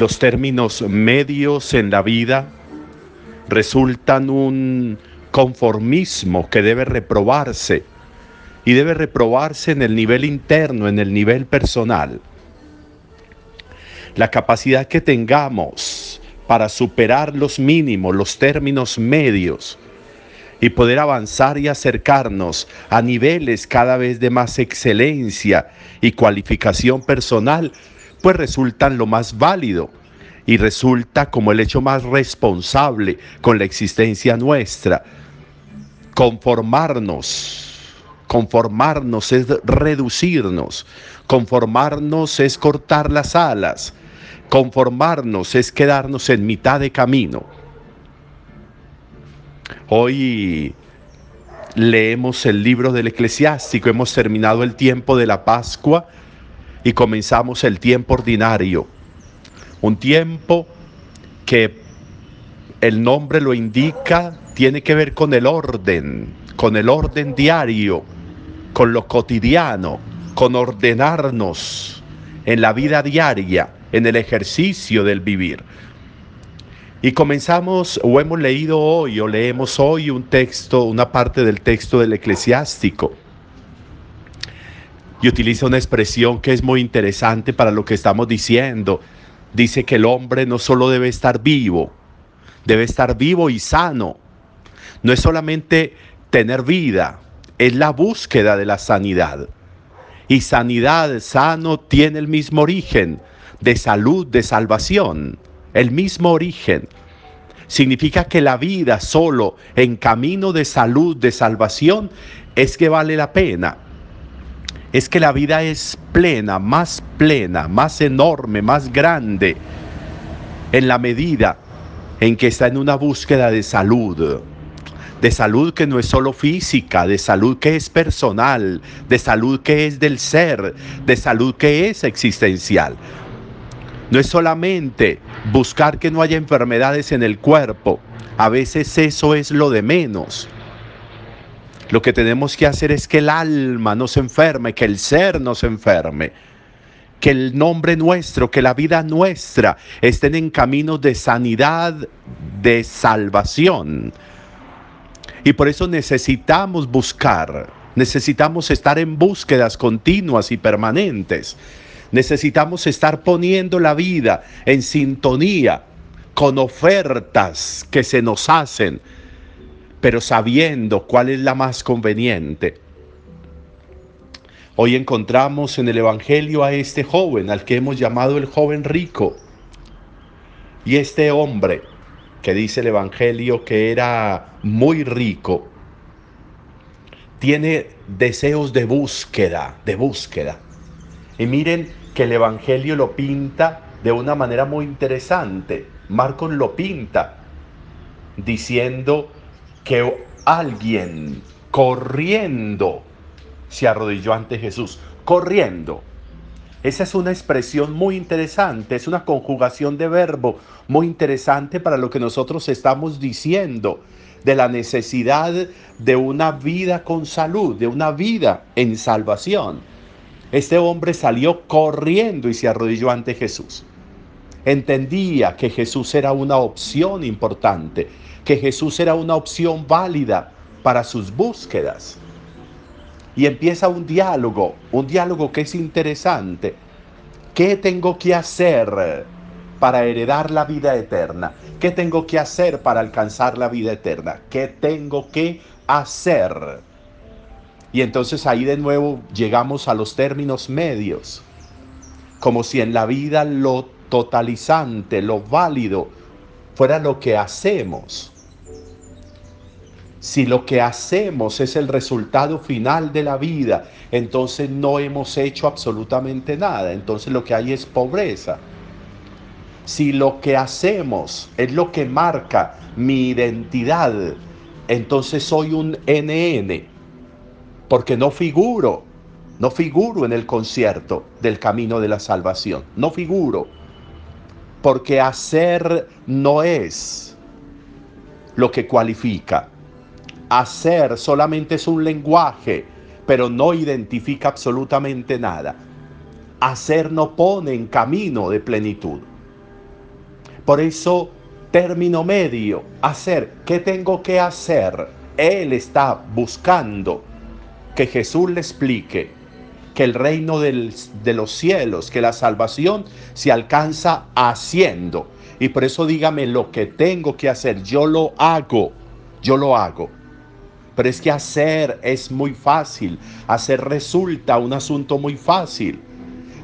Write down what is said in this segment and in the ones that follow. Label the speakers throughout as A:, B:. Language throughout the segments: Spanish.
A: los términos medios en la vida resultan un conformismo que debe reprobarse y debe reprobarse en el nivel interno, en el nivel personal. La capacidad que tengamos para superar los mínimos, los términos medios y poder avanzar y acercarnos a niveles cada vez de más excelencia y cualificación personal, pues resultan lo más válido y resulta como el hecho más responsable con la existencia nuestra. Conformarnos, conformarnos es reducirnos, conformarnos es cortar las alas, conformarnos es quedarnos en mitad de camino. Hoy leemos el libro del eclesiástico, hemos terminado el tiempo de la Pascua y comenzamos el tiempo ordinario. Un tiempo que el nombre lo indica, tiene que ver con el orden, con el orden diario, con lo cotidiano, con ordenarnos en la vida diaria, en el ejercicio del vivir. Y comenzamos o hemos leído hoy o leemos hoy un texto, una parte del texto del eclesiástico. Y utiliza una expresión que es muy interesante para lo que estamos diciendo. Dice que el hombre no solo debe estar vivo, debe estar vivo y sano. No es solamente tener vida, es la búsqueda de la sanidad. Y sanidad, sano, tiene el mismo origen de salud, de salvación el mismo origen. Significa que la vida solo en camino de salud, de salvación, es que vale la pena. Es que la vida es plena, más plena, más enorme, más grande, en la medida en que está en una búsqueda de salud, de salud que no es solo física, de salud que es personal, de salud que es del ser, de salud que es existencial. No es solamente buscar que no haya enfermedades en el cuerpo. A veces eso es lo de menos. Lo que tenemos que hacer es que el alma no se enferme, que el ser no se enferme, que el nombre nuestro, que la vida nuestra estén en caminos de sanidad, de salvación. Y por eso necesitamos buscar, necesitamos estar en búsquedas continuas y permanentes Necesitamos estar poniendo la vida en sintonía con ofertas que se nos hacen, pero sabiendo cuál es la más conveniente. Hoy encontramos en el Evangelio a este joven, al que hemos llamado el joven rico. Y este hombre, que dice el Evangelio que era muy rico, tiene deseos de búsqueda, de búsqueda. Y miren que el Evangelio lo pinta de una manera muy interesante. Marcos lo pinta diciendo que alguien corriendo se arrodilló ante Jesús. Corriendo. Esa es una expresión muy interesante, es una conjugación de verbo muy interesante para lo que nosotros estamos diciendo de la necesidad de una vida con salud, de una vida en salvación. Este hombre salió corriendo y se arrodilló ante Jesús. Entendía que Jesús era una opción importante, que Jesús era una opción válida para sus búsquedas. Y empieza un diálogo, un diálogo que es interesante. ¿Qué tengo que hacer para heredar la vida eterna? ¿Qué tengo que hacer para alcanzar la vida eterna? ¿Qué tengo que hacer? Y entonces ahí de nuevo llegamos a los términos medios, como si en la vida lo totalizante, lo válido, fuera lo que hacemos. Si lo que hacemos es el resultado final de la vida, entonces no hemos hecho absolutamente nada, entonces lo que hay es pobreza. Si lo que hacemos es lo que marca mi identidad, entonces soy un NN, porque no figuro, no figuro en el concierto del camino de la salvación, no figuro, porque hacer no es lo que cualifica. Hacer solamente es un lenguaje, pero no identifica absolutamente nada. Hacer no pone en camino de plenitud. Por eso, término medio, hacer. ¿Qué tengo que hacer? Él está buscando que Jesús le explique que el reino de los cielos, que la salvación se alcanza haciendo. Y por eso dígame lo que tengo que hacer, yo lo hago, yo lo hago. Pero es que hacer es muy fácil, hacer resulta un asunto muy fácil.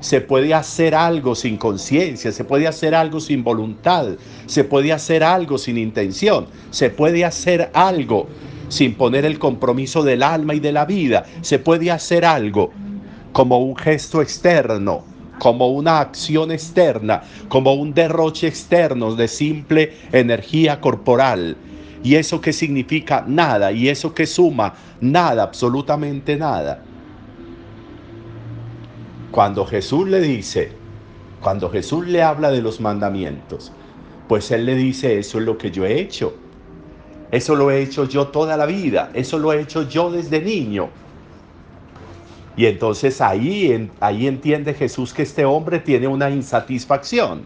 A: Se puede hacer algo sin conciencia, se puede hacer algo sin voluntad, se puede hacer algo sin intención, se puede hacer algo sin poner el compromiso del alma y de la vida, se puede hacer algo como un gesto externo, como una acción externa, como un derroche externo de simple energía corporal. ¿Y eso qué significa? Nada. ¿Y eso qué suma? Nada, absolutamente nada. Cuando Jesús le dice, cuando Jesús le habla de los mandamientos, pues Él le dice, eso es lo que yo he hecho. Eso lo he hecho yo toda la vida. Eso lo he hecho yo desde niño. Y entonces ahí, ahí entiende Jesús que este hombre tiene una insatisfacción.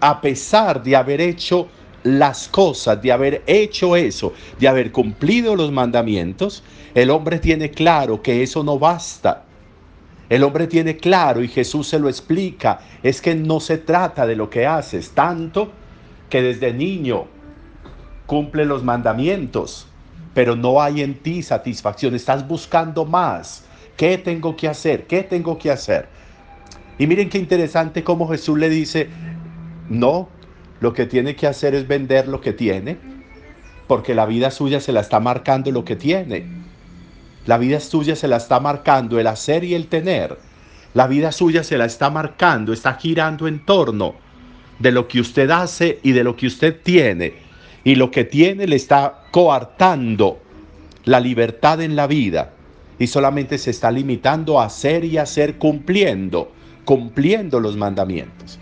A: A pesar de haber hecho las cosas, de haber hecho eso, de haber cumplido los mandamientos, el hombre tiene claro que eso no basta. El hombre tiene claro y Jesús se lo explica, es que no se trata de lo que haces, tanto que desde niño cumple los mandamientos, pero no hay en ti satisfacción, estás buscando más ¿Qué tengo que hacer? ¿Qué tengo que hacer? Y miren qué interesante cómo Jesús le dice, no, lo que tiene que hacer es vender lo que tiene, porque la vida suya se la está marcando lo que tiene. La vida suya se la está marcando el hacer y el tener. La vida suya se la está marcando, está girando en torno de lo que usted hace y de lo que usted tiene. Y lo que tiene le está coartando la libertad en la vida y solamente se está limitando a hacer y hacer cumpliendo, cumpliendo los mandamientos.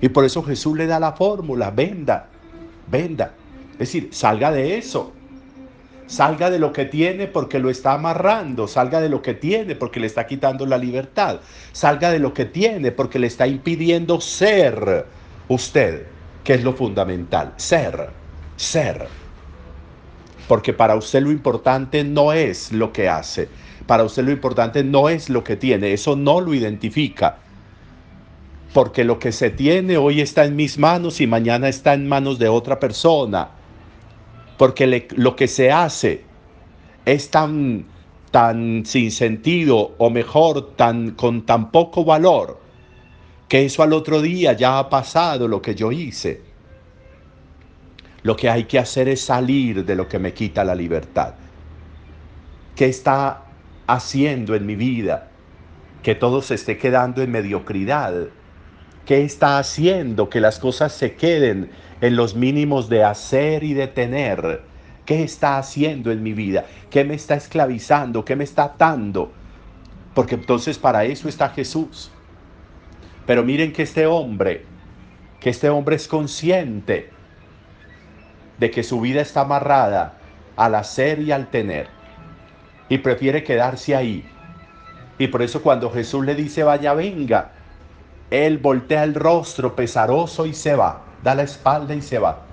A: Y por eso Jesús le da la fórmula, venda, venda. Es decir, salga de eso. Salga de lo que tiene porque lo está amarrando. Salga de lo que tiene porque le está quitando la libertad. Salga de lo que tiene porque le está impidiendo ser usted, que es lo fundamental. Ser, ser. Porque para usted lo importante no es lo que hace, para usted lo importante no es lo que tiene, eso no lo identifica. Porque lo que se tiene hoy está en mis manos y mañana está en manos de otra persona. Porque lo que se hace es tan, tan sin sentido o mejor, tan, con tan poco valor, que eso al otro día ya ha pasado lo que yo hice. Lo que hay que hacer es salir de lo que me quita la libertad. ¿Qué está haciendo en mi vida? Que todo se esté quedando en mediocridad. ¿Qué está haciendo que las cosas se queden en los mínimos de hacer y de tener? ¿Qué está haciendo en mi vida? ¿Qué me está esclavizando? ¿Qué me está atando? Porque entonces para eso está Jesús. Pero miren que este hombre, que este hombre es consciente de que su vida está amarrada al hacer y al tener y prefiere quedarse ahí. Y por eso cuando Jesús le dice, vaya, venga, él voltea el rostro pesaroso y se va, da la espalda y se va.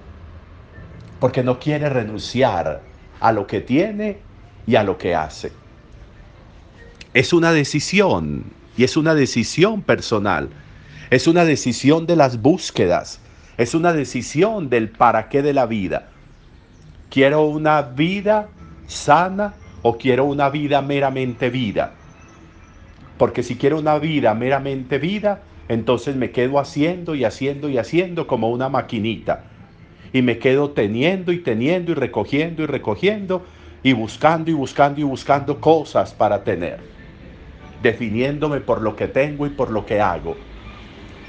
A: Porque no quiere renunciar a lo que tiene y a lo que hace. Es una decisión y es una decisión personal. Es una decisión de las búsquedas. Es una decisión del para qué de la vida. Quiero una vida sana o quiero una vida meramente vida. Porque si quiero una vida meramente vida, entonces me quedo haciendo y haciendo y haciendo como una maquinita. Y me quedo teniendo y teniendo y recogiendo y recogiendo y buscando y buscando y buscando cosas para tener. Definiéndome por lo que tengo y por lo que hago.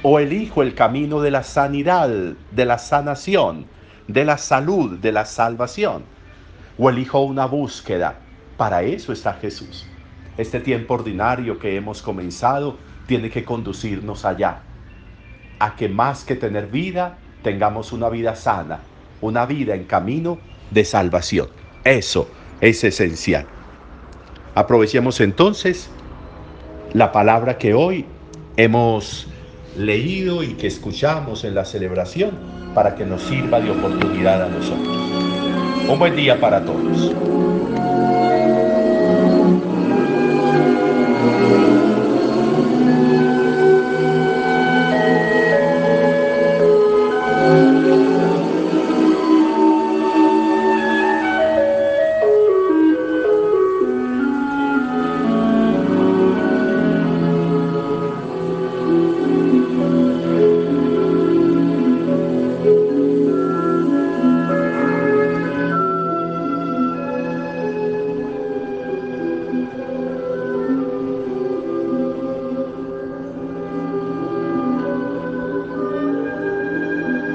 A: O elijo el camino de la sanidad, de la sanación, de la salud, de la salvación. O elijo una búsqueda para eso está Jesús. Este tiempo ordinario que hemos comenzado tiene que conducirnos allá, a que más que tener vida, tengamos una vida sana, una vida en camino de salvación. Eso es esencial. Aprovechemos entonces la palabra que hoy hemos leído y que escuchamos en la celebración para que nos sirva de oportunidad a nosotros. Un buen día para todos.